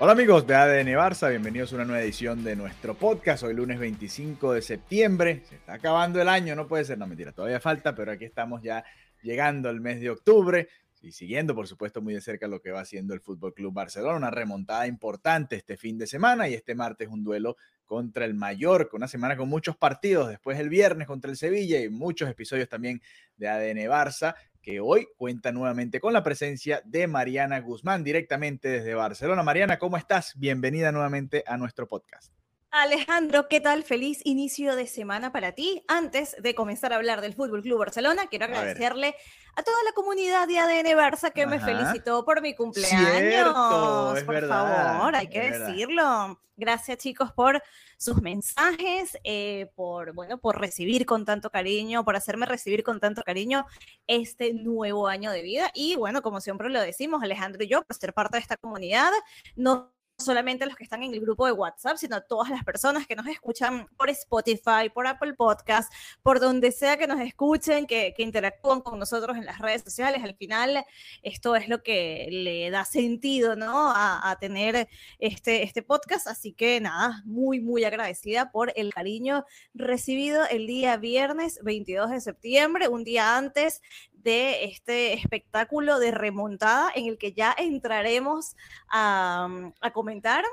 Hola amigos de ADN Barça, bienvenidos a una nueva edición de nuestro podcast. Hoy lunes 25 de septiembre, se está acabando el año, no puede ser, no mentira, todavía falta, pero aquí estamos ya llegando al mes de octubre y siguiendo por supuesto muy de cerca lo que va haciendo el Fútbol Club Barcelona, una remontada importante este fin de semana y este martes un duelo contra el Mallorca, una semana con muchos partidos, después el viernes contra el Sevilla y muchos episodios también de ADN Barça que hoy cuenta nuevamente con la presencia de Mariana Guzmán directamente desde Barcelona. Mariana, ¿cómo estás? Bienvenida nuevamente a nuestro podcast. Alejandro, ¿qué tal? Feliz inicio de semana para ti. Antes de comenzar a hablar del Fútbol Club Barcelona, quiero agradecerle a, a, toda la comunidad de ADN Barça que Ajá. me felicitó por mi cumpleaños. Cierto, es por verdad, favor, hay que decirlo. Verdad. Gracias, chicos, por sus mensajes, eh, por bueno, por recibir con tanto cariño, por hacerme recibir con tanto cariño este nuevo año de vida. Y bueno, como siempre lo decimos, Alejandro y yo, por ser parte de esta comunidad, no solamente los que están en el grupo de WhatsApp, sino todas las personas que nos escuchan por Spotify, por Apple Podcast, por donde sea que nos escuchen, que, interactúan con nosotros en las redes sociales. Al final, esto es lo que le da sentido, ¿no? A, a tener este, este podcast. Así que nada, muy, muy agradecida por el cariño recibido el día viernes 22 de septiembre, un día antes de este espectáculo de remontada en el que ya entraremos a, a comentar.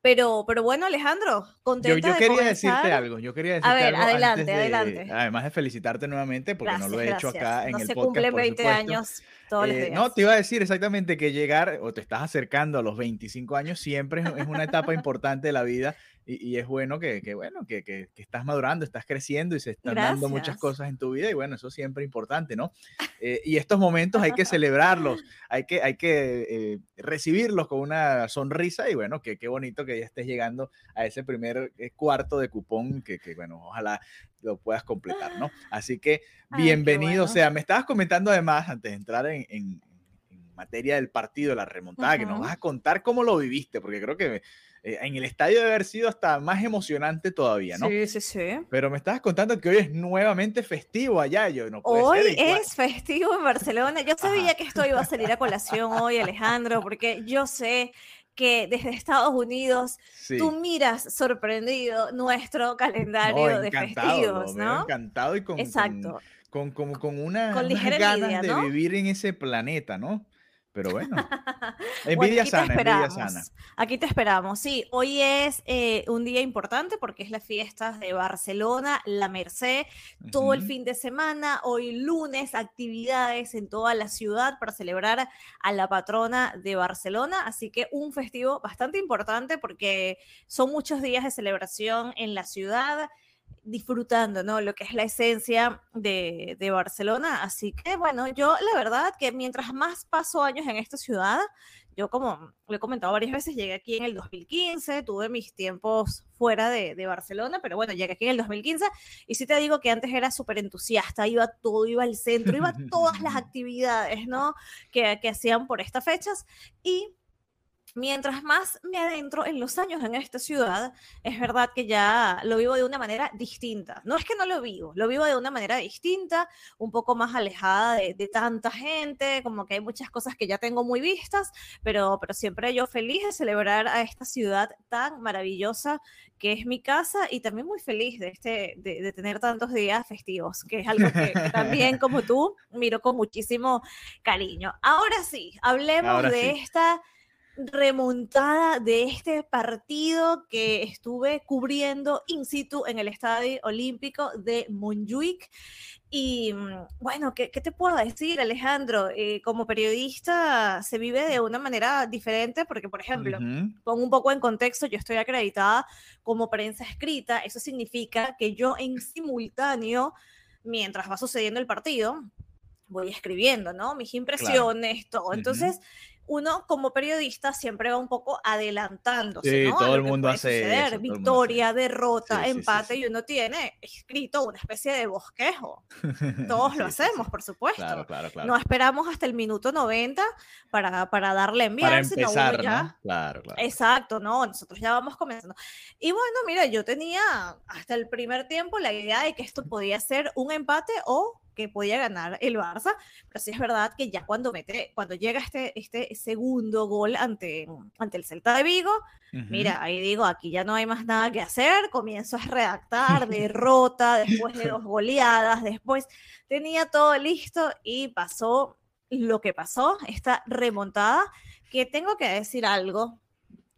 Pero, pero bueno, Alejandro, contenta Yo, yo quería de decirte algo. Yo quería decirte a ver, algo adelante, de, adelante. Además de felicitarte nuevamente, porque gracias, no lo he hecho gracias. acá en no el se podcast. cumplen 20 supuesto. años todos los Eh, días. no, te iba a decir exactamente que llegar o te estás acercando a los 25 años siempre es una etapa importante de la vida y, y es bueno que, que bueno, que, que, que, estás madurando, estás creciendo y se están Gracias. dando muchas cosas en tu vida y bueno, eso siempre es importante, ¿no? Eh, y estos momentos hay que celebrarlos, hay que, hay que eh, recibirlos con una sonrisa y bueno, que qué bonito que ya estés llegando a ese primer eh, cuarto de cupón que, que, bueno, ojalá lo puedas completar, ¿no? Así que bienvenido, Ay, bueno. o sea, me estabas comentando además antes de entrar en, en, en materia del partido, la remontada, uh -huh. que nos vas a contar cómo lo viviste, porque creo que eh, en el estadio debe haber sido hasta más emocionante todavía, ¿no? Sí, sí, sí. Pero me estabas contando que hoy es nuevamente festivo allá, yo no puede Hoy ser es festivo en Barcelona. Yo sabía Ajá. que esto iba a salir a colación hoy, Alejandro, porque yo sé que desde Estados Unidos sí. tú miras sorprendido nuestro calendario no, de festivos, ¿no? Encantado y con, Exacto. con, con, con, con una, con unas ganas envidia, ¿no? de vivir en ese planeta, ¿no? Pero bueno, envidia bueno, sana, envidia sana. Aquí te esperamos. Sí, hoy es eh, un día importante porque es la fiesta de Barcelona, la Merced, uh -huh. todo el fin de semana. Hoy lunes, actividades en toda la ciudad para celebrar a la patrona de Barcelona. Así que un festivo bastante importante porque son muchos días de celebración en la ciudad disfrutando, ¿no? Lo que es la esencia de, de, Barcelona. Así que, bueno, yo la verdad que mientras más paso años en esta ciudad, yo como lo he comentado varias veces, llegué aquí en el 2015, tuve mis tiempos fuera de, de Barcelona, pero bueno, llegué aquí en el 2015 y sí te digo que antes era súper entusiasta, iba todo, iba al centro, iba a todas las actividades, ¿no? Que, que hacían por estas fechas y mientras más me adentro en los años en esta ciudad, es verdad que ya lo vivo de una manera distinta. No es que no lo vivo, lo vivo de una manera distinta, un poco más alejada de, de tanta gente, como que hay muchas cosas que ya tengo muy vistas, pero, pero siempre yo feliz de celebrar a esta ciudad tan maravillosa que es mi casa y también muy feliz de, este, de, de tener tantos días festivos, que es algo que, que, también como tú miro con muchísimo cariño. Ahora sí, hablemos Ahora de sí. esta remontada de este partido que estuve cubriendo in situ en el Estadio Olímpico de Montjuic. Y mm, bueno, ¿qué, te puedo decir, Alejandro? Eh, como periodista se vive de una manera diferente porque, por ejemplo, pongo un poco en contexto, yo estoy acreditada como prensa escrita, eso significa que yo en simultáneo, mientras va sucediendo el partido, voy escribiendo, ¿no? Mis impresiones, todo. Entonces, uno como periodista siempre va un poco adelantándose. Sí, todo el mundo hace eso, Victoria, derrota, empate, y uno tiene escrito una especie de bosquejo. Todos lo hacemos, por supuesto. Claro, claro, claro. No esperamos hasta el minuto 90 para, para darle enviar, para empezar, ya... Claro, claro. Exacto, no, nosotros ya vamos comenzando. Y bueno, mira, yo tenía hasta el primer tiempo la idea de que esto podía ser un empate o que podía ganar el Barça, pero sí es verdad que ya cuando mete, cuando llega este, este segundo gol ante, ante el Celta de Vigo, mira, ahí digo, aquí ya no hay más nada que hacer, comienzo a redactar, derrota, después de dos goleadas, después tenía todo listo y pasó lo que pasó, esta remontada, que tengo que decir algo,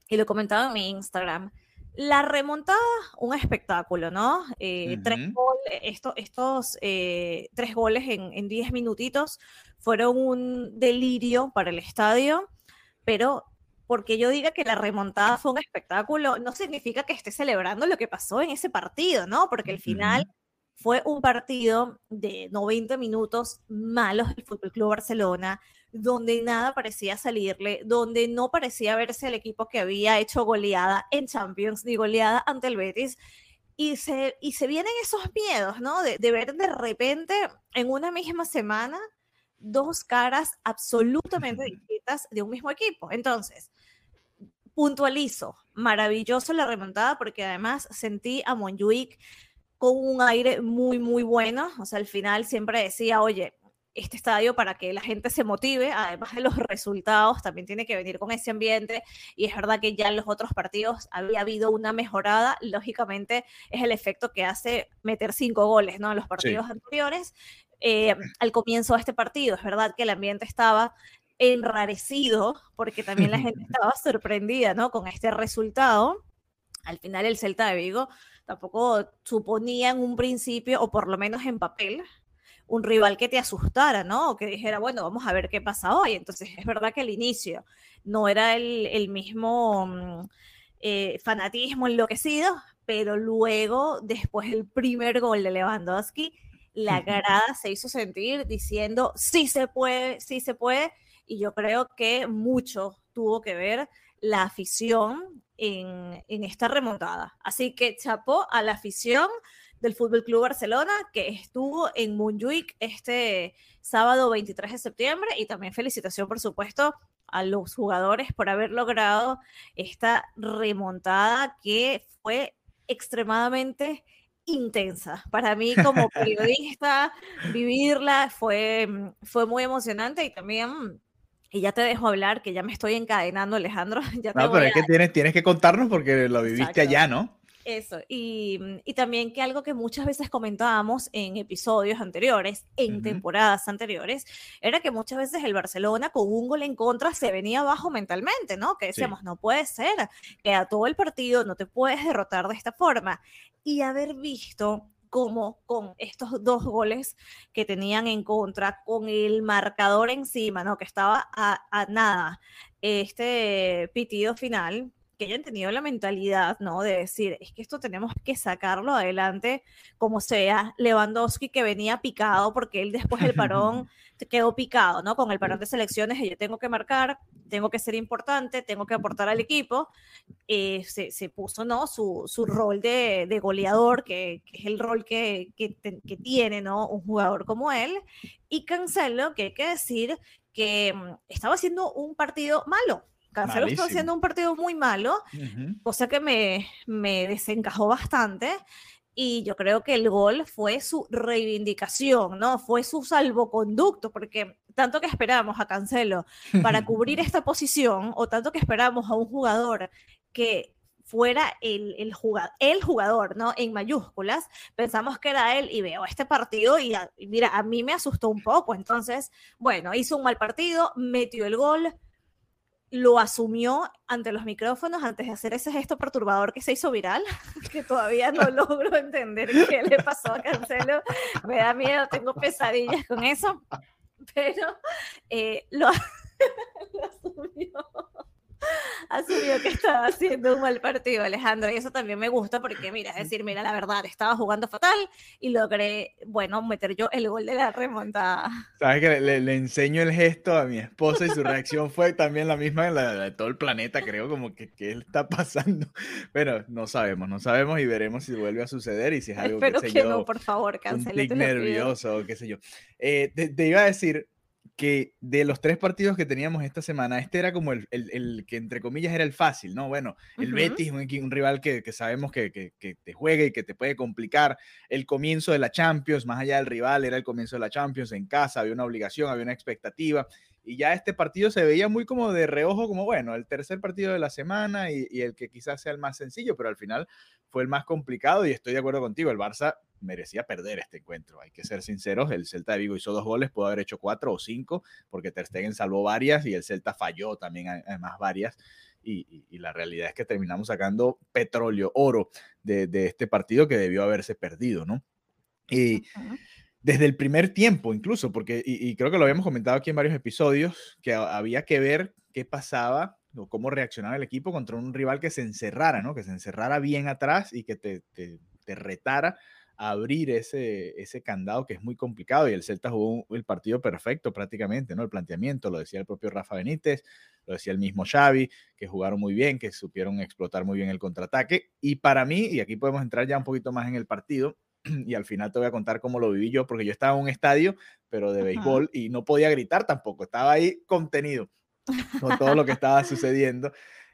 y lo comentaba en mi Instagram, la remontada, un espectáculo, ¿no? Eh, tres goles, estos eh, tres goles en, diez minutitos fueron un delirio para el estadio, pero porque yo diga que la remontada fue un espectáculo, no significa que esté celebrando lo que pasó en ese partido, ¿no? Porque al final fue un partido de 90 minutos malos del Fútbol Club Barcelona, donde nada parecía salirle, donde no parecía verse el equipo que había hecho goleada en Champions ni goleada ante el Betis. Y se, y se vienen esos miedos, ¿no? De, de ver de repente en una misma semana dos caras absolutamente distintas de un mismo equipo. Entonces, puntualizo, maravilloso la remontada porque además sentí a Monjuic con un aire muy, muy bueno. O sea, al final siempre decía, oye, este estadio para que la gente se motive, además de los resultados, también tiene que venir con ese ambiente. Y es verdad que ya en los otros partidos había habido una mejorada. Lógicamente es el efecto que hace meter cinco goles ¿no? en los partidos anteriores. Eh, al comienzo de este partido, es verdad que el ambiente estaba enrarecido porque también la gente estaba sorprendida ¿no? con este resultado. Al final el Celta de Vigo tampoco suponía en un principio, o por lo menos en papel, un rival que te asustara, ¿no? O que dijera, bueno, vamos a ver qué pasa hoy. Entonces, es verdad que al inicio no era el, mismo mm, eh, fanatismo enloquecido, pero luego, después del primer gol de Lewandowski, la grada se hizo sentir diciendo, sí se puede, sí se puede. Y yo creo que mucho tuvo que ver la afición en, en esta remontada. Así que chapó a la afición del Fútbol Club Barcelona, que estuvo en Montjuic este sábado 23 de septiembre. Y también felicitación, por supuesto, a los jugadores por haber logrado esta remontada que fue extremadamente intensa. Para mí como periodista, vivirla fue, fue muy emocionante y también y ya te dejo hablar, que ya me estoy encadenando, Alejandro. Ya no, pero es que tienes, tienes que contarnos porque lo viviste allá, ¿no? Eso, y, y, también que algo que muchas veces comentábamos en episodios anteriores, en temporadas anteriores, era que muchas veces el Barcelona con un gol en contra se venía abajo mentalmente, ¿no? Que decíamos, no puede ser, que a todo el partido no te puedes derrotar de esta forma. Y haber visto cómo con estos dos goles que tenían en contra, con el marcador encima, ¿no? Que estaba a, a nada, este pitido final, que hayan tenido la mentalidad, ¿no? De decir, es que esto tenemos que sacarlo adelante como sea. Lewandowski que venía picado porque él después del parón quedó picado, ¿no? Con el parón de selecciones, yo tengo que marcar, tengo que ser importante, tengo que aportar al equipo. Eh, se, se, puso, ¿no? Su, su rol de, de goleador, que, que, es el rol que, que, que tiene, ¿no? Un jugador como él. Y Cancelo, que hay que decir que mm, estaba haciendo un partido malo, Cancelo está haciendo un partido muy malo, cosa que me, me desencajó bastante. Y yo creo que el gol fue su reivindicación, ¿no? Fue su salvoconducto, porque tanto que esperamos a Cancelo para cubrir esta posición, o tanto que esperamos a un jugador que fuera el, el, jugador, el jugador, ¿no? En mayúsculas, pensamos que era él y veo este partido y, y, mira, a mí me asustó un poco. Entonces, bueno, hizo un mal partido, metió el gol, lo asumió ante los micrófonos antes de hacer ese gesto perturbador que se hizo viral, que todavía no logro entender qué le pasó a Cancelo. Me da miedo, tengo pesadillas con eso, pero eh, lo, lo asumió asumió que estaba haciendo un mal partido, Alejandro, y eso también me gusta porque, mira, es decir, mira, la verdad, estaba jugando fatal y logré, bueno, meter yo el gol de la remontada. Sabes que le, enseño el gesto a mi esposa y su reacción fue también la misma de, todo el planeta, creo, como que qué está pasando. Pero no sabemos, no sabemos y veremos si vuelve a suceder y si es algo Espero que, que no, por favor, cancele. Un tic nervioso qué sé yo. Eh, te iba a decir, que de los tres partidos que teníamos esta semana, este era como el, el, que entre comillas era el fácil, ¿no? Bueno, el Betis, un, un rival que, que sabemos que, que, que, te juega y que te puede complicar. El comienzo de la Champions, más allá del rival, era el comienzo de la Champions en casa, había una obligación, había una expectativa. Y ya este partido se veía muy como de reojo, como bueno, el tercer partido de la semana y, el que quizás sea el más sencillo, pero al final fue el más complicado y estoy de acuerdo contigo, el Barça merecía perder este encuentro. Hay que ser sinceros, el Celta de Vigo hizo dos goles, pudo haber hecho cuatro o cinco, porque Ter Stegen salvó varias y el Celta falló también además varias. Y, la realidad es que terminamos sacando petróleo, oro de, este partido que debió haberse perdido, ¿no? Y desde el primer tiempo incluso, porque, y, creo que lo habíamos comentado aquí en varios episodios, que había que ver qué pasaba o cómo reaccionaba el equipo contra un rival que se encerrara, ¿no? Que se encerrara bien atrás y que te, te, retara abrir ese, candado que es muy complicado y el Celta jugó el partido perfecto prácticamente, ¿no? El planteamiento, lo decía el propio Rafa Benítez, lo decía el mismo Xavi, que jugaron muy bien, que supieron explotar muy bien el contraataque y para mí, y aquí podemos entrar ya un poquito más en el partido, y al final te voy a contar cómo lo viví yo, porque yo estaba en un estadio, pero de béisbol, y no podía gritar tampoco, estaba ahí contenido con todo lo que estaba sucediendo,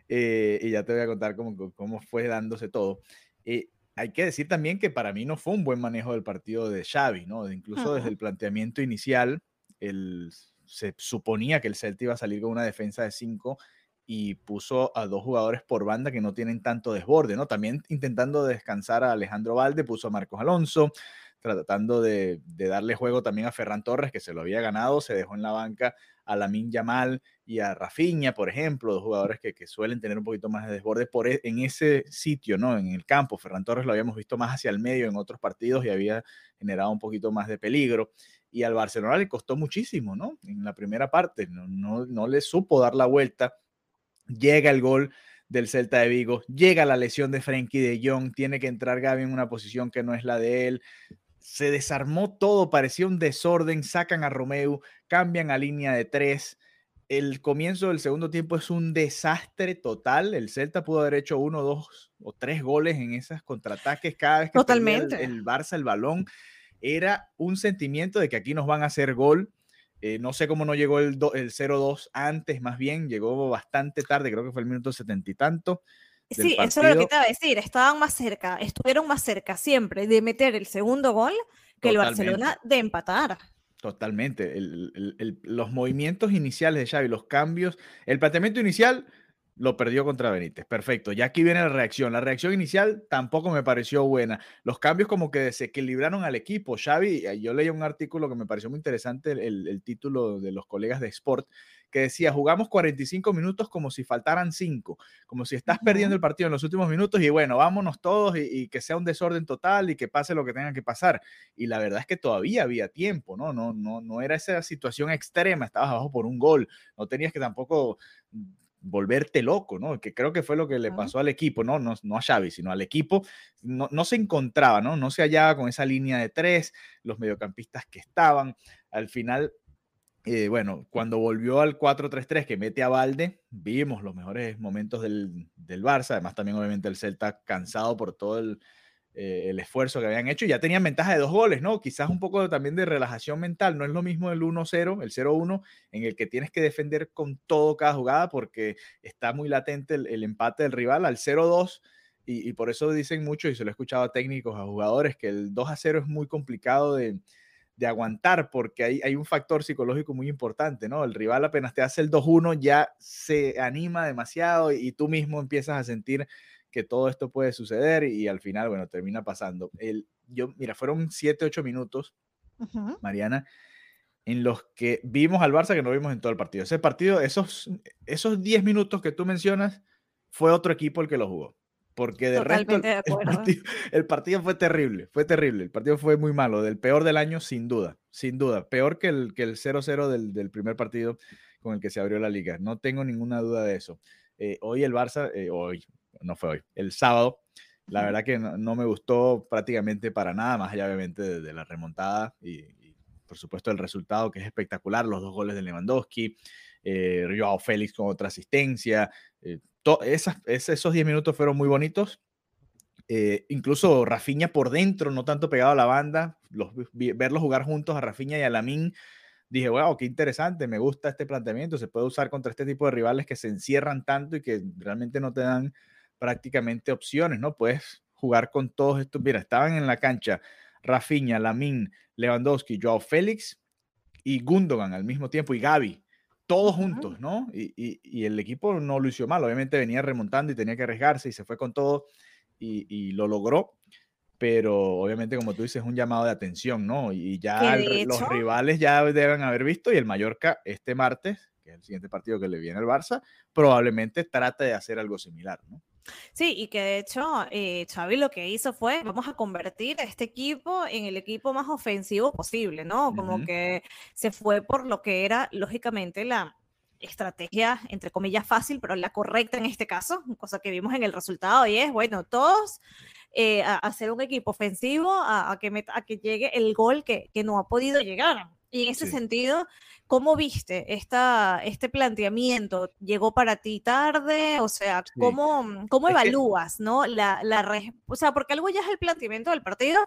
eh, y ya te voy a contar cómo, cómo fue dándose todo. Eh, hay que decir también que para mí no fue un buen manejo del partido de Xavi, ¿no? Incluso desde el planteamiento inicial, se suponía que el Celta iba a salir con una defensa de cinco y puso a dos jugadores por banda que no tienen tanto desborde, ¿no? También intentando descansar a Alejandro Valde, puso a Marcos Alonso, tratando de, darle juego también a Ferran Torres, que se lo había ganado, se dejó en la banca a Lamin Yamal y a Rafinha, por ejemplo, dos jugadores que, suelen tener un poquito más de desborde por e, en ese sitio, ¿no? En el campo. Ferran Torres lo habíamos visto más hacia el medio en otros partidos y había generado un poquito más de peligro. Y al Barcelona le costó muchísimo, ¿no? En la primera parte, no, no, no le supo dar la vuelta. Llega el gol del Celta de Vigo, llega la lesión de Frenkie de Jong, tiene que entrar Gaby en una posición que no es la de él, se desarmó todo, parecía un desorden, sacan a Romeo, cambian a línea de tres. El comienzo del segundo tiempo es un desastre total. El Celta pudo haber hecho uno, dos o tres goles en esos contraataques cada vez que Totalmente. El, Barça el balón. Era un sentimiento de que aquí nos van a hacer gol. Eh, no sé cómo no llegó el, el 0-2 antes, más bien, llegó bastante tarde, creo que fue el minuto setenta y tanto. Sí, eso es lo que te iba a decir. Estaban más cerca, estuvieron más cerca siempre de meter el segundo gol que el Barcelona de empatar. Totalmente. los movimientos iniciales de Xavi, los cambios, el planteamiento inicial lo perdió contra Benítez. Perfecto. Ya aquí viene la reacción. La reacción inicial tampoco me pareció buena. Los cambios como que desequilibraron al equipo. Xavi, eh, yo leí un artículo que me pareció muy interesante, el, el título de los colegas de Sport, que decía, jugamos 45 minutos como si faltaran 5, como si estás perdiendo el partido en los últimos minutos y bueno, vámonos todos y, que sea un desorden total y que pase lo que tenga que pasar. Y la verdad es que todavía había tiempo, ¿no? No, no, no era esa situación extrema, estabas abajo por un gol, no tenías que tampoco volverte loco, ¿no? Que creo que fue lo que le pasó al equipo, ¿no? No, no a Xavi, sino al equipo. No, no, se encontraba, ¿no? No se hallaba con esa línea de tres, los mediocampistas que estaban. Al final eh, bueno, cuando volvió al 4-3-3 que mete a Valde, vimos los mejores momentos del, del, Barça, además también obviamente el Celta cansado por todo el, eh, el, esfuerzo que habían hecho, ya tenían ventaja de dos goles, ¿no? Quizás un poco también de relajación mental, no es lo mismo el 1-0, el 0-1, en el que tienes que defender con todo cada jugada porque está muy latente el, empate del rival, al 0-2. Y, y, por eso dicen mucho, y se lo he escuchado a técnicos, a jugadores, que el 2 0 es muy complicado de, de aguantar, porque hay, hay un factor psicológico muy importante, ¿no? El rival apenas te hace el 2-1 ya se anima demasiado y, tú mismo empiezas a sentir que todo esto puede suceder y, al final, bueno, termina pasando. El, yo, mira, fueron 7, 8 minutos, Mariana, en los que vimos al Barça que no vimos en todo el partido. Ese partido, esos, esos 10 minutos que tú mencionas, fue otro equipo el que lo jugó. Porque de resto el, partido, fue terrible, fue terrible. El partido fue muy malo, del peor del año, sin duda, sin duda. Peor que el, que el 0-0 del, del, primer partido con el que se abrió la liga. No tengo ninguna duda de eso. Eh, hoy el Barça, eh, hoy, no fue hoy, el sábado, la verdad que no, me gustó prácticamente para nada, más allá obviamente de, la remontada y, por supuesto el resultado que es espectacular, los dos goles de Lewandowski, eh, Joao Félix con otra asistencia, eh, esas, esos 10 minutos fueron muy bonitos. Eh, incluso Rafinha por dentro, no tanto pegado a la banda, los, verlos jugar juntos a Rafinha y a Lamin, dije, wow, qué interesante, me gusta este planteamiento, se puede usar contra este tipo de rivales que se encierran tanto y que realmente no te dan prácticamente opciones, ¿no? Puedes jugar con todos estos, mira, estaban en la cancha Rafinha, Lamin, Lewandowski, Joao Félix y Gundogan al mismo tiempo y Gaby todos juntos, ¿no? Y, el equipo no lo hizo mal, obviamente venía remontando y tenía que arriesgarse y se fue con todo y, lo logró, pero obviamente como tú dices, es un llamado de atención, ¿no? Y ya los rivales ya deben haber visto y el Mallorca este martes, que es el siguiente partido que le viene al Barça, probablemente trate de hacer algo similar, ¿no? Sí, y que de hecho eh, Xavi lo que hizo fue, vamos a convertir a este equipo en el equipo más ofensivo posible, ¿no? Como que se fue por lo que era, lógicamente, la estrategia, entre comillas, fácil, pero la correcta en este caso, cosa que vimos en el resultado, y es, bueno, todos eh, a, hacer un equipo ofensivo, a, que, a que llegue el gol que, que no ha podido llegar. Y en ese sentido, ¿cómo viste esta, este planteamiento? ¿Llegó para ti tarde? O sea, ¿cómo, cómo evalúas, no? La, la o sea, porque algo ya es el planteamiento del partido,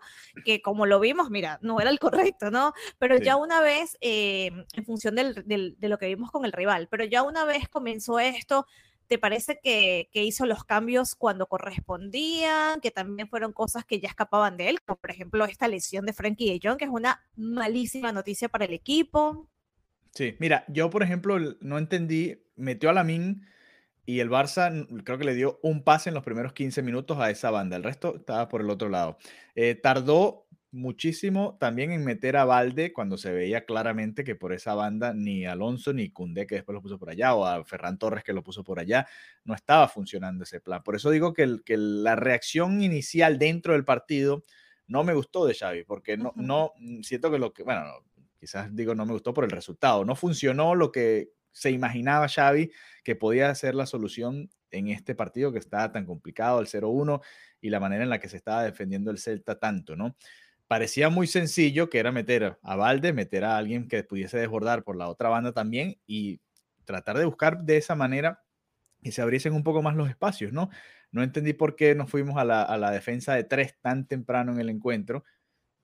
que como lo vimos, mira, no era el correcto, ¿no? Pero ya una vez, eh, en función del, del, de lo que vimos con el rival, pero ya una vez comenzó esto, ¿Te parece que, hizo los cambios cuando correspondían? Que también fueron cosas que ya escapaban de él, como por ejemplo esta lesión de Frankie de Jong, que es una malísima noticia para el equipo. Sí, mira, yo por ejemplo no entendí, metió a Lamin y el Barça creo que le dio un pase en los primeros 15 minutos a esa banda, el resto estaba por el otro lado. Eh, tardó muchísimo también en meter a Valde cuando se veía claramente que por esa banda ni Alonso ni Cundé, que después lo puso por allá, o a Ferran Torres, que lo puso por allá, no estaba funcionando ese plan. Por eso digo que, que la reacción inicial dentro del partido no me gustó de Xavi, porque no, no mm, siento que lo que, bueno, quizás digo no me gustó por el resultado, no funcionó lo que se imaginaba Xavi que podía ser la solución en este partido que estaba tan complicado, el 0-1 y la manera en la que se estaba defendiendo el Celta tanto, ¿no? Parecía muy sencillo, que era meter a Valde, meter a alguien que pudiese desbordar por la otra banda también y tratar de buscar de esa manera que se abriesen un poco más los espacios, ¿no? No entendí por qué nos fuimos a la, defensa de tres tan temprano en el encuentro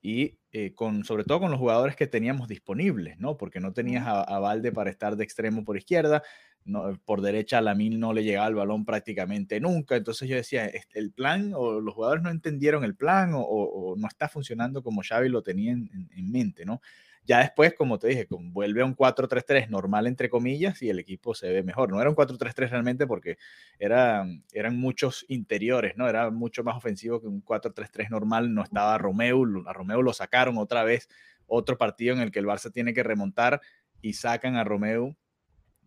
y eh, con, sobre todo con los jugadores que teníamos disponibles, ¿no? Porque no tenías a, a Valde para estar de extremo por izquierda, por derecha a Lamin no le llegaba el balón prácticamente nunca. Entonces yo decía, el plan o los jugadores no entendieron el plan o, no está funcionando como Xavi lo tenía en, mente, ¿no? Ya después, como te dije, vuelve a un 4-3-3 normal, entre comillas, y el equipo se ve mejor. No era un 4-3-3 realmente porque eran, eran muchos interiores, ¿no? Era mucho más ofensivo que un 4-3-3 normal. No estaba Romeo, a Romeo lo sacaron otra vez, otro partido en el que el Barça tiene que remontar y sacan a Romeo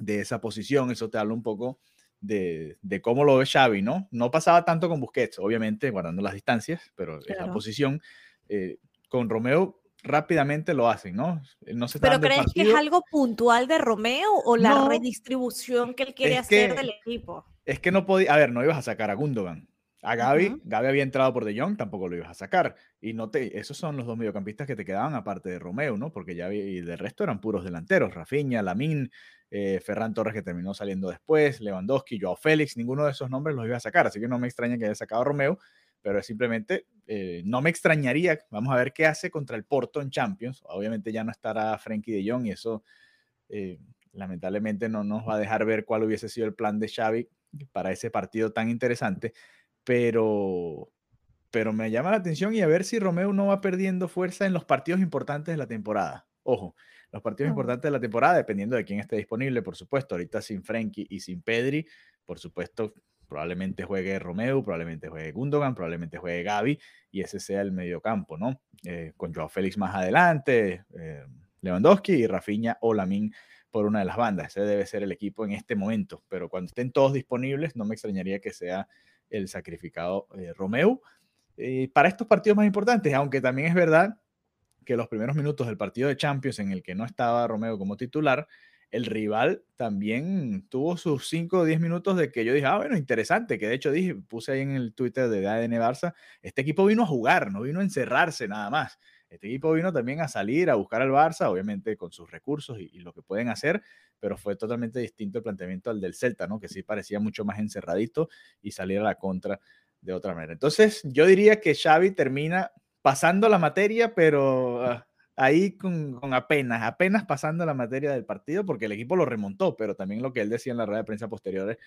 de esa posición. Eso te habla un poco de, cómo lo ve Xavi, ¿no? No pasaba tanto con Busquets, obviamente, guardando las distancias, pero esa posición eh, con Romeo rápidamente lo hacen, ¿no? no se ¿Pero crees que es algo puntual de Romeo o la redistribución que él quiere hacer del equipo? Es que no podía, a ver, no ibas a sacar a Gundogan. A Gaby, Gaby había entrado por De Jong, tampoco lo ibas a sacar. Y no te, esos son los dos mediocampistas que te quedaban aparte de Romeo, ¿no? Porque ya y de resto eran puros delanteros, Rafinha, Lamin, eh, Ferran Torres que terminó saliendo después, Lewandowski, Joao Félix, ninguno de esos nombres los iba a sacar, así que no me extraña que haya sacado a Romeo, pero simplemente eh, no me extrañaría, vamos a ver qué hace contra el Porto en Champions, obviamente ya no estará Frenkie de Jong y eso eh, lamentablemente no nos va a dejar ver cuál hubiese sido el plan de Xavi para ese partido tan interesante, pero, pero me llama la atención y a ver si Romeo no va perdiendo fuerza en los partidos importantes de la temporada. Ojo, los partidos importantes de la temporada, dependiendo de quién esté disponible, por supuesto, ahorita sin Frenkie y sin Pedri, por supuesto, probablemente juegue Romeo, probablemente juegue Gundogan, probablemente juegue Gaby y ese sea el mediocampo, ¿no? Eh, con Joao Félix más adelante, eh, Lewandowski y Rafinha o Lamin por una de las bandas. Ese debe ser el equipo en este momento, pero cuando estén todos disponibles, no me extrañaría que sea el sacrificado eh, Romeo. Eh, para estos partidos más importantes, aunque también es verdad que los primeros minutos del partido de Champions en el que no estaba Romeo como titular, el rival también tuvo sus 5 o 10 minutos de que yo dije, ah, bueno, interesante, que de hecho dije, puse ahí en el Twitter de ADN Barça, este equipo vino a jugar, no vino a encerrarse nada más. Este equipo vino también a salir, a buscar al Barça, obviamente con sus recursos y, lo que pueden hacer, pero fue totalmente distinto el planteamiento al del Celta, ¿no? Que sí parecía mucho más encerradito y salir a la contra de otra manera. Entonces, yo diría que Xavi termina pasando la materia, pero ah, ahí con, apenas, apenas pasando la materia del partido, porque el equipo lo remontó, pero también lo que él decía en la rueda de prensa posterior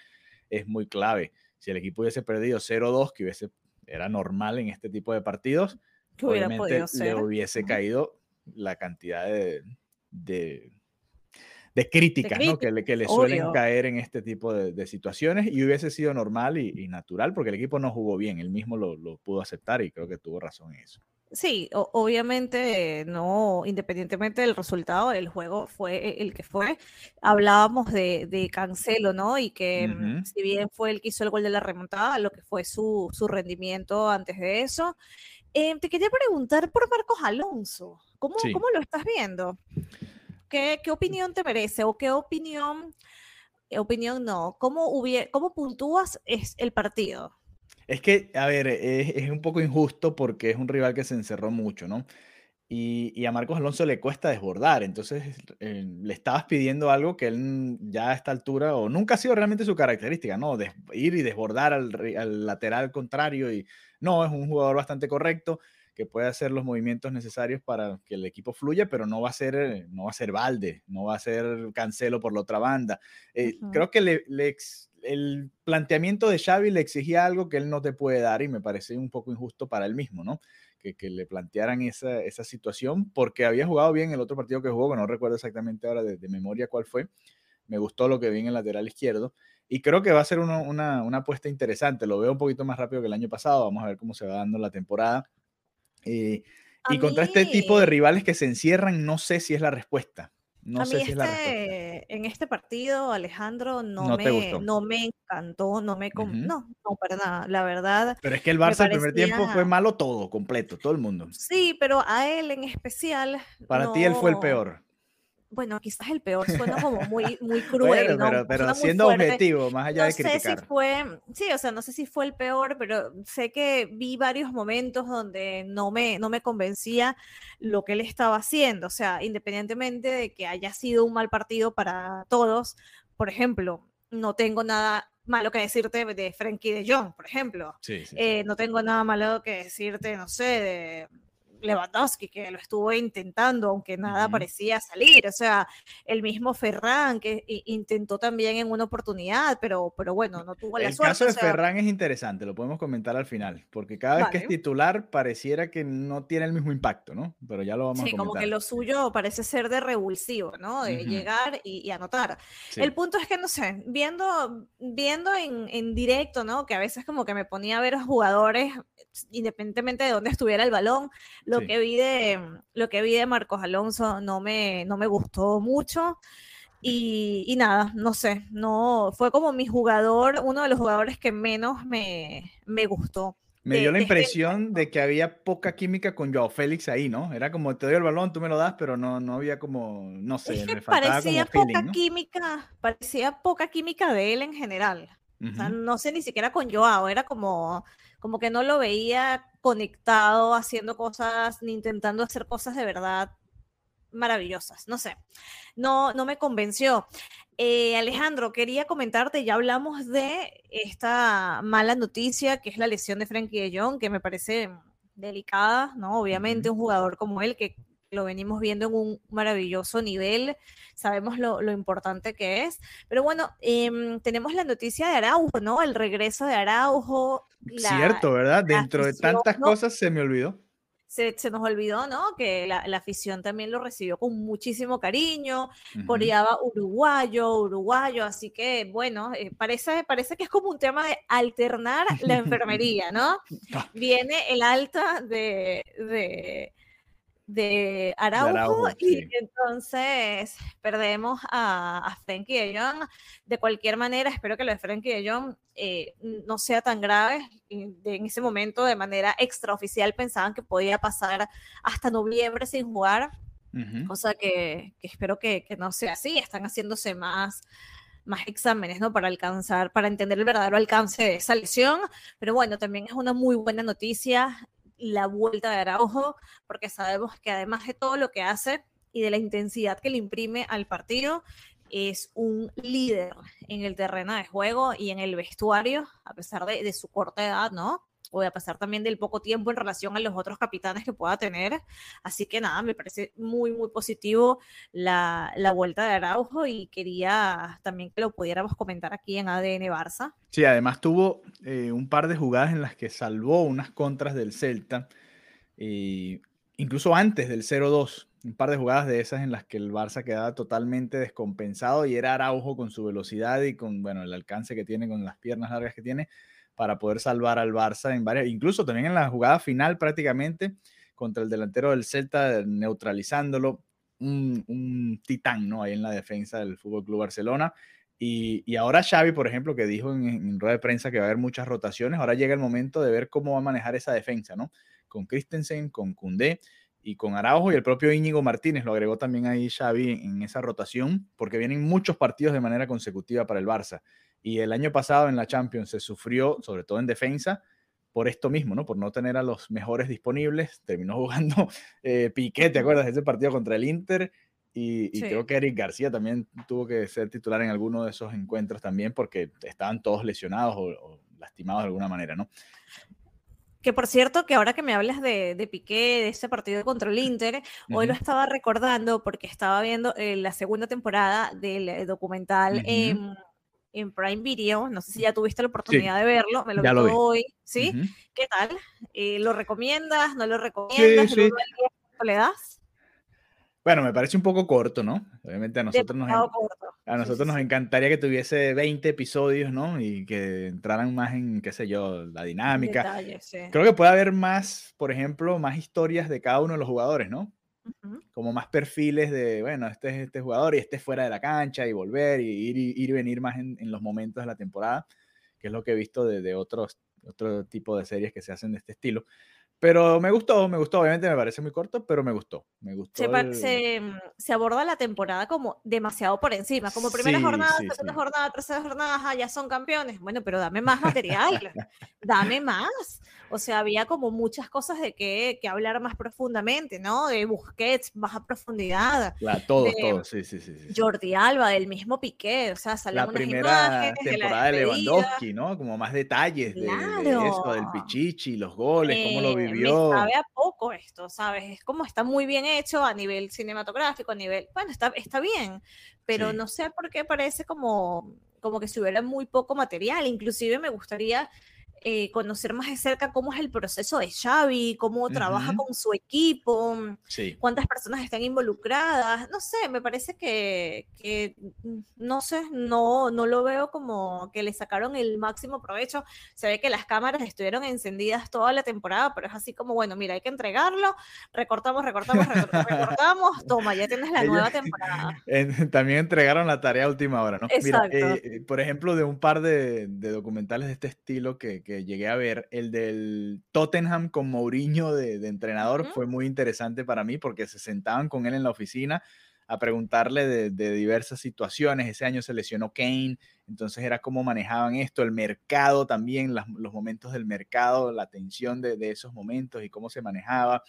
es muy clave. Si el equipo hubiese perdido 0-2, que hubiese, era normal en este tipo de partidos, obviamente le hubiese caído la cantidad de, de, críticas que, le, que le suelen caer en este tipo de, situaciones y hubiese sido normal y, natural porque el equipo no jugó bien, él mismo lo, lo pudo aceptar y creo que tuvo razón en eso. Sí, obviamente no, independientemente del resultado, el juego fue el que fue. Hablábamos de, Cancelo, ¿no? Y que mm, si bien fue el que hizo el gol de la remontada, lo que fue su, rendimiento antes de eso. Em, te quería preguntar por Marcos Alonso, ¿cómo, ¿cómo lo estás viendo? ¿Qué, ¿Qué, opinión te merece o qué opinión, opinión no? ¿Cómo, cómo puntúas es el partido? Es que, a ver, es, un poco injusto porque es un rival que se encerró mucho, ¿no? Y, a Marcos Alonso le cuesta desbordar, entonces eh, le estabas pidiendo algo que él ya a esta altura, o nunca ha sido realmente su característica, ¿no? Ir y desbordar al, lateral contrario, y no, es un jugador bastante correcto, que puede hacer los movimientos necesarios para que el equipo fluya, pero no va a ser, no va a ser Valde, no va a ser Cancelo por la otra banda. Eh, creo que le, le, el planteamiento de Xavi le exigía algo que él no te puede dar y me parece un poco injusto para él mismo, ¿no? Que, que le plantearan esa, esa, situación porque había jugado bien el otro partido que jugó, que no recuerdo exactamente ahora de, memoria cuál fue. Me gustó lo que vi en el lateral izquierdo y creo que va a ser una, una, apuesta interesante. Lo veo un poquito más rápido que el año pasado. Vamos a ver cómo se va dando la temporada. Eh, y contra este tipo de rivales que se encierran, no sé si es la respuesta. No sé si es la este, en este partido, Alejandro, no, me, no me encantó, no me... No, no, para nada, la verdad. Pero es que el Barça el primer tiempo fue malo todo, completo, todo el mundo. Sí, pero a él en especial... Para ti él fue el peor bueno, quizás el peor suena como muy, muy cruel, ¿no? Pero, siendo objetivo, más allá de criticar. Sé si fue, sí, o sea, no sé si fue el peor, pero sé que vi varios momentos donde no me, no me convencía lo que él estaba haciendo. O sea, independientemente de que haya sido un mal partido para todos, por ejemplo, no tengo nada malo que decirte de Frankie de Jong, por ejemplo. Sí, sí. Eh, no tengo nada malo que decirte, no sé, de Lewandowski, que lo estuvo intentando, aunque nada parecía salir. O sea, el mismo Ferran, que intentó también en una oportunidad, pero, pero bueno, no tuvo la suerte. El caso de Ferran es interesante, lo podemos comentar al final, porque cada vez que es titular pareciera que no tiene el mismo impacto, ¿no? Pero ya lo vamos a comentar. Sí, como que lo suyo parece ser de revulsivo, ¿no? De llegar y, anotar. El punto es que, no sé, viendo, viendo en, en directo, ¿no? Que a veces como que me ponía a ver a jugadores, independientemente de dónde estuviera el balón, lo, que vi de, lo que vi de Marcos Alonso no me, no me gustó mucho. Y, nada, no sé, no fue como mi jugador, uno de los jugadores que menos me, me gustó. Me dio la impresión de que había poca química con Joao Félix ahí, ¿no? Era como te doy el balón, tú me lo das, pero no, no había como, no sé, me faltaba parecía poca química, parecía poca química de él en general. O sea, no sé ni siquiera con Joao, era como, como que no lo veía conectado, haciendo cosas, ni intentando hacer cosas de verdad maravillosas. No sé, no, no me convenció. Eh, Alejandro, quería comentarte, ya hablamos de esta mala noticia que es la lesión de Frankie de Jong, que me parece delicada, ¿no? Obviamente un jugador como él que lo venimos viendo en un maravilloso nivel, sabemos lo, importante que es, pero bueno, em, tenemos la noticia de Araujo, ¿no? El regreso de Araujo. Cierto, ¿verdad? Dentro de tantas cosas se me olvidó. Se, nos olvidó, ¿no? Que la, afición también lo recibió con muchísimo cariño, coreaba uruguayo, uruguayo, así que bueno, eh, parece, parece que es como un tema de alternar la enfermería, ¿no? Viene el alta de de Araujo, y entonces perdemos a, a Frenkie de Jong. De cualquier manera, espero que lo de Frenkie de Jong eh, no sea tan grave. En ese momento, de manera extraoficial, pensaban que podía pasar hasta noviembre sin jugar, cosa que, espero que, que, no sea así. Están haciéndose más más exámenes, ¿no? Para alcanzar, para entender el verdadero alcance de esa lesión. Pero bueno, también es una muy buena noticia la vuelta de Araujo, porque sabemos que además de todo lo que hace y de la intensidad que le imprime al partido, es un líder en el terreno de juego y en el vestuario, a pesar de, de su corta edad, ¿no? O a pasar también del poco tiempo en relación a los otros capitanes que pueda tener. Así que nada, me parece muy, muy positivo la, la vuelta de Araujo y quería también que lo pudiéramos comentar aquí en ADN Barça. Sí, además tuvo eh, un par de jugadas en las que salvó unas contras del Celta, y incluso antes del 0-2. Un par de jugadas de esas en las que el Barça quedaba totalmente descompensado y era Araujo con su velocidad y con bueno, el alcance que tiene, con las piernas largas que tiene, para poder salvar al Barça en varias, incluso también en la jugada final prácticamente contra el delantero del Celta, neutralizándolo, un, titán, ¿no? Ahí en la defensa del Fútbol Club Barcelona. Y, ahora Xavi, por ejemplo, que dijo en, rueda de prensa que va a haber muchas rotaciones, ahora llega el momento de ver cómo va a manejar esa defensa, ¿no? Con Christensen, con Cundé y con Araujo y el propio Íñigo Martínez, lo agregó también ahí Xavi en esa rotación, porque vienen muchos partidos de manera consecutiva para el Barça. Y el año pasado en la Champions se sufrió, sobre todo en defensa, por esto mismo, ¿no? Por no tener a los mejores disponibles. Terminó jugando eh, Piqué, ¿te acuerdas ese partido contra el Inter? Y, creo que Eric García también tuvo que ser titular en alguno de esos encuentros también porque estaban todos lesionados o, lastimados de alguna manera, ¿no? Que por cierto, que ahora que me hablas de, de, Piqué, de ese partido contra el Inter, hoy lo estaba recordando porque estaba viendo eh, la segunda temporada del eh, documental en Prime Video. No sé si ya tuviste la oportunidad de verlo. Me lo vi hoy. ¿Sí? ¿Qué tal? Eh, ¿Lo recomiendas? ¿No lo recomiendas? Sí, ¿Le das? Bueno, me parece un poco corto, ¿no? Obviamente a nosotros, nos, a nosotros nos encantaría que tuviese 20 episodios, ¿no? Y que entraran más en, qué sé yo, la dinámica. Creo que puede haber más, por ejemplo, más historias de cada uno de los jugadores, ¿no? Como más perfiles de, bueno, este es este jugador y este fuera de la cancha y volver y ir y, venir más en, los momentos de la temporada, que es lo que he visto de, de otros, otro tipo de series que se hacen de este estilo. Pero me gustó, me gustó. Obviamente me parece muy corto, pero me gustó. Me gustó. Se, mm, se, aborda la temporada como demasiado por encima, como primera jornada, segunda jornada, tercera jornada, ya son campeones. Bueno, pero dame más material, dame más. O sea, había como muchas cosas de que, que hablar más profundamente, ¿no? De Busquets, más a profundidad. La, todos, todos, sí, sí, sí, Jordi Alba, del mismo Piqué, o sea, salió La primera temporada de, Lewandowski, ¿no? Como más detalles de, eso, del Pichichi, los goles, cómo lo vivió. Me sabe a poco esto, ¿sabes? Es como está muy bien hecho a nivel cinematográfico, a nivel, bueno, está, está bien, pero no sé por qué parece como, como que si hubiera muy poco material, inclusive me gustaría eh, conocer más de cerca cómo es el proceso de Xavi, cómo trabaja con su equipo, mm, cuántas personas están involucradas, no sé, me parece que, que, mm, no sé, no, no lo veo como que le sacaron el máximo provecho, se ve que las cámaras estuvieron encendidas toda la temporada, pero es así como, bueno, mira, hay que entregarlo, recortamos, recortamos, recortamos, toma, ya tienes la nueva temporada. también entregaron la tarea a última hora, ¿no? Mira, eh, por ejemplo, de un par de, de documentales de este estilo que que llegué a ver, el del Tottenham con Mourinho de, entrenador, fue muy interesante para mí porque se sentaban con él en la oficina a preguntarle de, diversas situaciones. Ese año se lesionó Kane, entonces era cómo manejaban esto, el mercado también, los momentos del mercado, la tensión de, esos momentos y cómo se manejaba.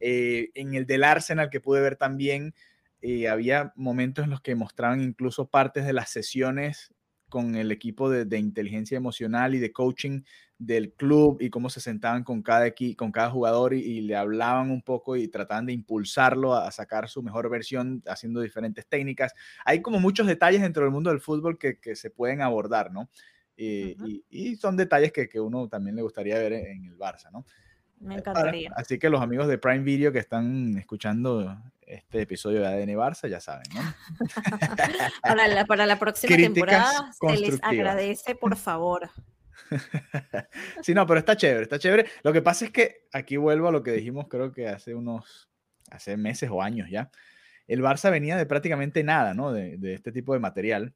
Eh, en el del Arsenal que pude ver también, eh, había momentos en los que mostraban incluso partes de las sesiones con el equipo de, inteligencia emocional y de coaching del club y cómo se sentaban con cada, con cada jugador y, le hablaban un poco y trataban de impulsarlo a, sacar su mejor versión haciendo diferentes técnicas. Hay como muchos detalles dentro del mundo del fútbol que, se pueden abordar, ¿no? y, son detalles que, que, uno también le gustaría ver en el Barça, ¿no? Me encantaría. así que los amigos de Prime Video que están escuchando este episodio de ADN Barça ya saben, ¿no? para, la, para la próxima temporada se les agradece, por favor. sí, no, pero está chévere, está chévere. Lo que pasa es que aquí vuelvo a lo que dijimos, creo que hace unos hace meses o años ya. El Barça venía de prácticamente nada, ¿no? De, de este tipo de material.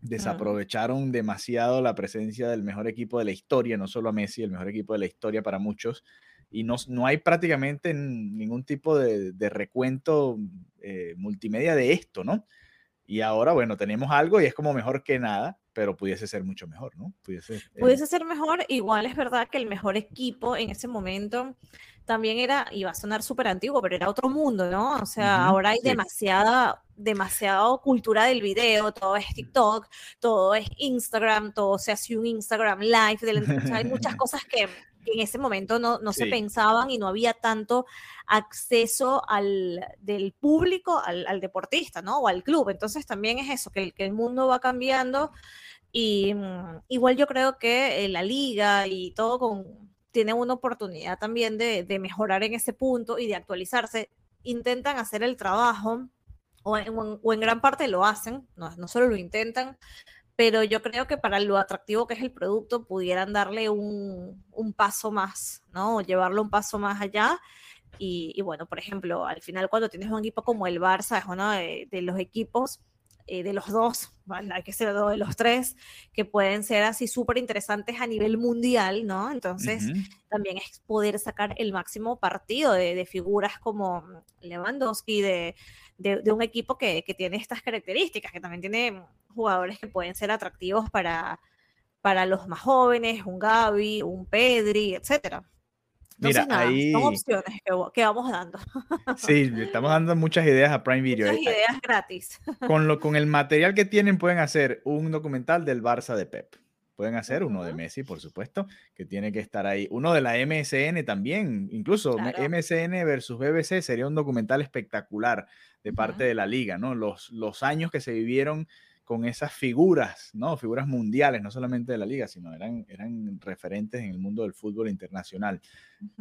Desaprovecharon demasiado la presencia del mejor equipo de la historia, no solo a Messi, el mejor equipo de la historia para muchos. Y no, no hay prácticamente ningún tipo de, de recuento eh, multimedia de esto, ¿no? Y ahora, bueno, tenemos algo y es como mejor que nada, pero pudiese ser mucho mejor, ¿no? Pudiese, eh, pudiese ser mejor. Igual es verdad que el mejor equipo en ese momento también era, iba a sonar súper antiguo, pero era otro mundo, ¿no? O sea, ahora hay demasiada, demasiado cultura del video, todo es TikTok, todo es Instagram, todo se hace un Instagram live, hay muchas cosas que, en ese momento no, no se pensaban y no había tanto acceso al, del público al, deportista, ¿no? O al club. Entonces también es eso, que el, que el mundo va cambiando y mm, igual yo creo que la liga y todo con, tiene una oportunidad también de, de, mejorar en ese punto y de actualizarse. Intentan hacer el trabajo o en, o en gran parte lo hacen, no, no solo lo intentan, pero yo creo que para lo atractivo que es el producto pudieran darle un, un paso más, ¿no? llevarlo un paso más allá. Y, bueno, por ejemplo, al final cuando tienes un equipo como el Barça, es uno de los equipos eh, de los dos, hay que ser de los tres, que pueden ser así súper interesantes a nivel mundial, ¿no? Entonces, también es poder sacar el máximo partido de, de figuras como Lewandowski, de, de, un equipo que, que, tiene estas características, que también tiene jugadores que pueden ser atractivos para, para los más jóvenes, un Gaby, un Pedri, etcétera. Mira, ahí... Son opciones que, vamos dando. Sí, estamos dando muchas ideas a Prime Video. Muchas ideas gratis. Con, lo, con el material que tienen pueden hacer un documental del Barça de Pep. Pueden hacer uno de Messi, por supuesto, que tiene que estar ahí. Uno de la MSN también, incluso MSN versus BBC sería un documental espectacular de parte de la liga, ¿no? Los, los años que se vivieron con esas figuras, ¿no? Figuras mundiales, no solamente de la liga, sino eran, eran referentes en el mundo del fútbol internacional.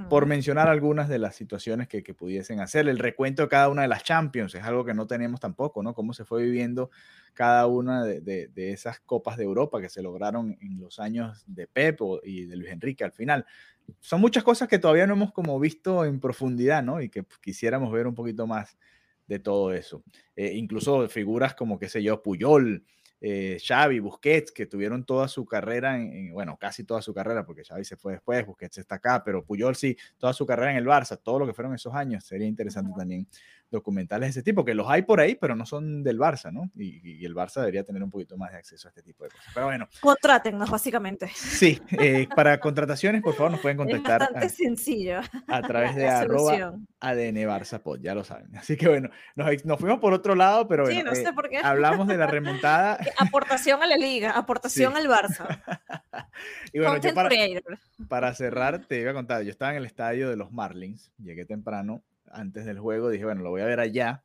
Por mencionar algunas de las situaciones que, que, pudiesen hacer, el recuento de cada una de las Champions es algo que no tenemos tampoco, ¿no? Cómo se fue viviendo cada una de, de, esas copas de Europa que se lograron en los años de Pep y de Luis Enrique al final. Son muchas cosas que todavía no hemos como visto en profundidad, ¿no? Y que quisiéramos ver un poquito más de todo eso. Eh, incluso figuras como, qué sé yo, Puyol, eh, Xavi, Busquets, que tuvieron toda su carrera, en, bueno, casi toda su carrera, porque Xavi se fue después, Busquets está acá, pero Puyol sí, toda su carrera en el Barça, todo lo que fueron esos años, sería interesante también documentales de ese tipo, que los hay por ahí, pero no son del Barça, ¿no? Y, el Barça debería tener un poquito más de acceso a este tipo de cosas. Pero bueno. Contrátennos, básicamente. Sí, eh, para contrataciones, por favor, nos pueden contactar. Es bastante sencillo. A través de arroba ADN Barça Pod, ya lo saben. Así que bueno, nos, fuimos por otro lado, pero bueno, sí, no sé por qué. hablamos de la remontada. aportación a la liga, aportación al Barça. y bueno, yo para, para cerrar, te iba a contar, yo estaba en el estadio de los Marlins, llegué temprano antes del juego, dije, bueno, lo voy a ver allá.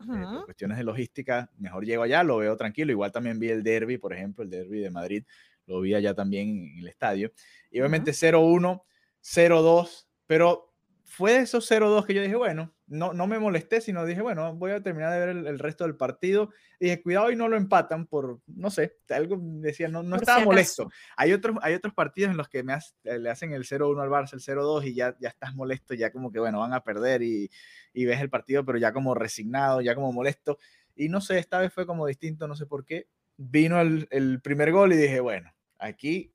Eh, por cuestiones de logística, mejor llego allá, lo veo tranquilo. Igual también vi el derby, por ejemplo, el derby de Madrid, lo vi allá también en el estadio. Y obviamente 0-1, 0-2, pero fue de esos 0-2 que yo dije, bueno, no, no me molesté, sino dije, bueno, voy a terminar de ver el, resto del partido. Y dije, cuidado y no lo empatan por, no sé, algo decía, no, no estaba molesto. Hay otros, hay otros partidos en los que me le hacen el 0-1 al Barça, el 0-2 y ya, ya estás molesto, ya como que, bueno, van a perder y, y ves el partido, pero ya como resignado, ya como molesto. Y no sé, esta vez fue como distinto, no sé por qué. Vino el, el primer gol y dije, bueno, aquí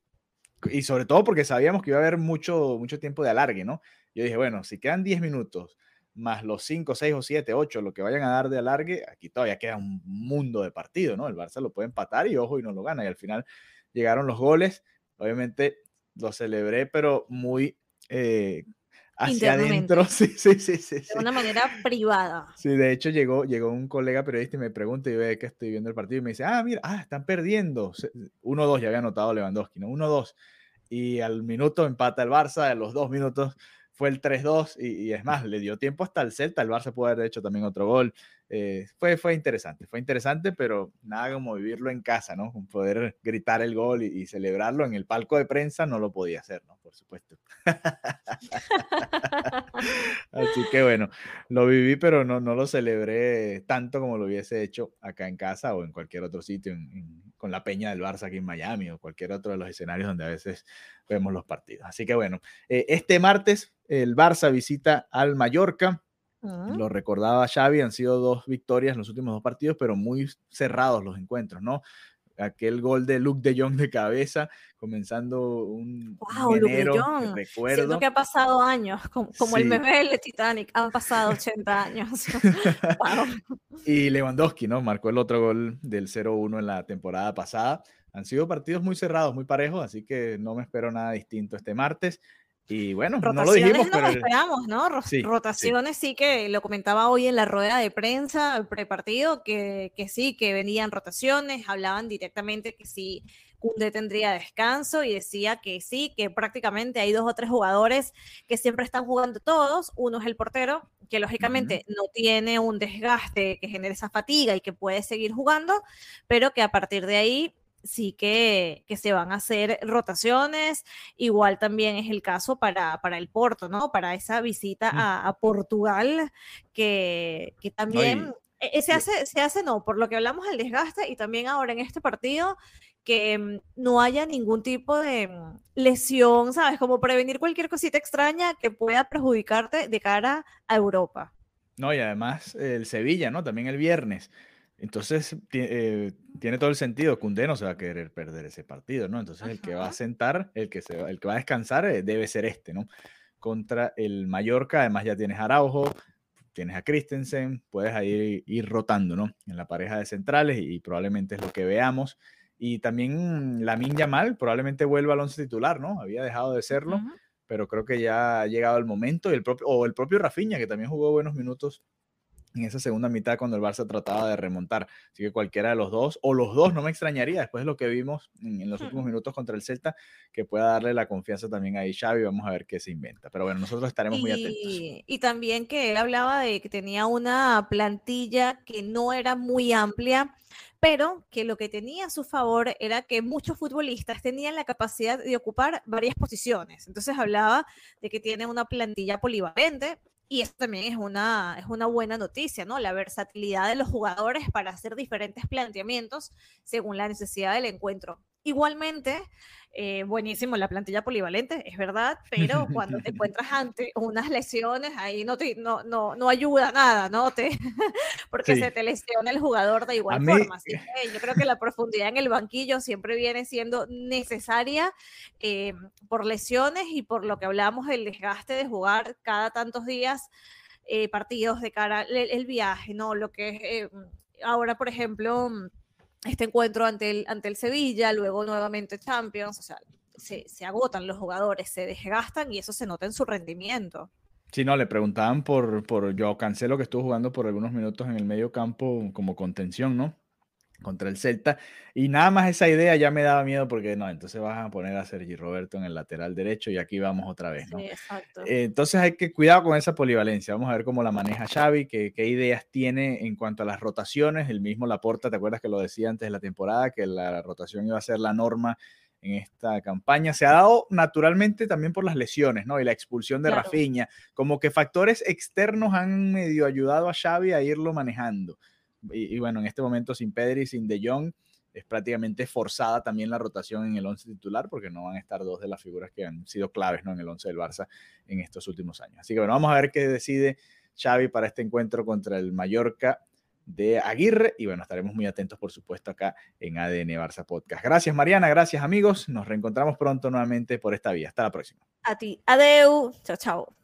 y sobre todo porque sabíamos que iba a haber mucho, mucho tiempo de alargue, ¿no? Yo dije, bueno, si quedan 10 minutos más los 5, 6 o 7, 8, lo que vayan a dar de alargue, aquí todavía queda un mundo de partido, ¿no? El Barça lo puede empatar y ojo y no lo gana. Y al final llegaron los goles. Obviamente lo celebré, pero muy eh, hacia adentro. Sí, sí, sí, sí, De una manera privada. Sí, de hecho llegó, llegó un colega periodista y me pregunta y ve que estoy viendo el partido y me dice, ah, mira, ah, están perdiendo. 1-2, ya había anotado Lewandowski, ¿no? 1-2. Y al minuto empata el Barça, a los dos minutos fue el 3-2 y, es más, le dio tiempo hasta el Celta, el Barça puede haber hecho también otro gol. Eh, fue, fue interesante, fue interesante, pero nada como vivirlo en casa, ¿no? Poder gritar el gol y, celebrarlo en el palco de prensa no lo podía hacer, ¿no? Por supuesto. Así que bueno, lo viví, pero no, no lo celebré tanto como lo hubiese hecho acá en casa o en cualquier otro sitio, con la peña del Barça aquí en Miami o cualquier otro de los escenarios donde a veces vemos los partidos. Así que bueno, eh, este martes el Barça visita al Mallorca. Mm. Lo recordaba Xavi, han sido dos victorias en los últimos dos partidos, pero muy cerrados los encuentros, ¿no? aquel gol de Luke de Jong de cabeza, comenzando un, wow, enero, que recuerdo. Siento que ha pasado años, como, el meme de Titanic, han pasado 80 años. Y Lewandowski, ¿no? Marcó el otro gol del 0-1 en la temporada pasada. Han sido partidos muy cerrados, muy parejos, así que no me espero nada distinto este martes. Y bueno, no lo dijimos, no pero... esperamos, ¿no? Rotaciones sí. que lo comentaba hoy en la rueda de prensa prepartido, que, que sí, que venían rotaciones, hablaban directamente que sí, Kunde tendría descanso y decía que sí, que prácticamente hay dos o tres jugadores que siempre están jugando todos. Uno es el portero, que lógicamente no tiene un desgaste que genere esa fatiga y que puede seguir jugando, pero que a partir de ahí sí que, se van a hacer rotaciones. Igual también es el caso para, para el Porto, ¿no? Para esa visita mm. a, Portugal, que, también e, e, se, hace, se hace, no, por lo que hablamos del desgaste y también ahora en este partido, que mm, no haya ningún tipo de mm, lesión, ¿sabes? Como prevenir cualquier cosita extraña que pueda perjudicarte de cara a Europa. No, y además el Sevilla, ¿no? También el viernes. Entonces, eh, tiene todo el sentido. Cundé no se va a querer perder ese partido, ¿no? Entonces, el que va a sentar, el que, se, el que va a descansar, eh, debe ser este, ¿no? Contra el Mallorca, además ya tienes a Araujo, tienes a Christensen, puedes ahí ir rotando, ¿no? En la pareja de centrales y, probablemente es lo que veamos. Y también Lamin Yamal probablemente vuelva al once titular, ¿no? Había dejado de serlo, pero creo que ya ha llegado el momento. Y el propio, o el propio Rafinha, que también jugó buenos minutos en esa segunda mitad cuando el Barça trataba de remontar. Así que cualquiera de los dos, o los dos, no me extrañaría, después de lo que vimos en, los últimos minutos contra el Celta, que pueda darle la confianza también a Xavi, vamos a ver qué se inventa. Pero bueno, nosotros estaremos muy atentos. Y también que él hablaba de que tenía una plantilla que no era muy amplia, pero que lo que tenía a su favor era que muchos futbolistas tenían la capacidad de ocupar varias posiciones. Entonces hablaba de que tiene una plantilla polivalente, y eso también es una, es una buena noticia, ¿no? La versatilidad de los jugadores para hacer diferentes planteamientos según la necesidad del encuentro. Igualmente, eh, buenísimo la plantilla polivalente, es verdad, pero cuando te encuentras ante unas lesiones, ahí no, te, no, no, no ayuda nada, ¿no? Te, porque se te lesiona el jugador de igual forma. Así que yo creo que la profundidad en el banquillo siempre viene siendo necesaria eh, por lesiones y por lo que hablamos del desgaste de jugar cada tantos días eh, partidos de cara al el viaje, ¿no? Lo que es ahora, por ejemplo este encuentro ante el, ante el Sevilla, luego nuevamente Champions, o sea, se, se, agotan los jugadores, se desgastan y eso se nota en su rendimiento. Sí, no, le preguntaban por, por Joao Cancelo que estuvo jugando por algunos minutos en el medio campo como contención, ¿no? Contra el Celta. Y nada más esa idea ya me daba miedo porque no, entonces vas a poner a Sergi Roberto en el lateral derecho y aquí vamos otra vez, ¿no? exacto. Eh, entonces hay que cuidar con esa polivalencia. Vamos a ver cómo la maneja Xavi, qué, qué, ideas tiene en cuanto a las rotaciones. El mismo Laporta, ¿te acuerdas que lo decía antes de la temporada? Que la rotación iba a ser la norma en esta campaña. Se ha dado naturalmente también por las lesiones, ¿no? Y la expulsión de Rafinha. Como que factores externos han medio ayudado a Xavi a irlo manejando y, bueno, en este momento sin Pedri, sin De Jong, es prácticamente forzada también la rotación en el 11 titular porque no van a estar dos de las figuras que han sido claves ¿no? en el 11 del Barça en estos últimos años. Así que bueno, vamos a ver qué decide Xavi para este encuentro contra el Mallorca de Aguirre y bueno, estaremos muy atentos por supuesto acá en ADN Barça Podcast. Gracias Mariana, gracias amigos, nos reencontramos pronto nuevamente por esta vía. Hasta la próxima. A ti, adeu, chao, chao.